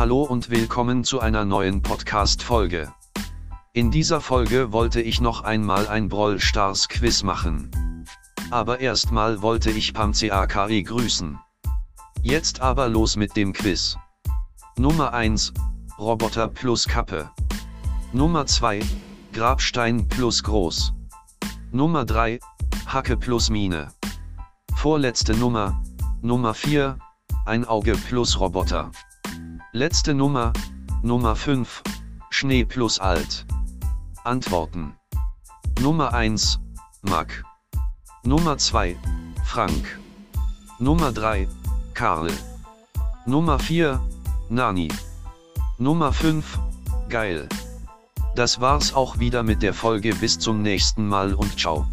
Hallo und willkommen zu einer neuen Podcast-Folge. In dieser Folge wollte ich noch einmal ein Brawl Stars Quiz machen. Aber erstmal wollte ich PamCAKI grüßen. Jetzt aber los mit dem Quiz. Nummer 1, Roboter plus Kappe. Nummer 2, Grabstein plus Groß. Nummer 3, Hacke plus Mine. Vorletzte Nummer, Nummer 4, ein Auge plus Roboter. Letzte Nummer, Nummer 5, Schnee plus Alt. Antworten. Nummer 1, Mac. Nummer 2, Frank. Nummer 3, Karl. Nummer 4, Nani. Nummer 5, Geil. Das war's auch wieder mit der Folge bis zum nächsten Mal und ciao.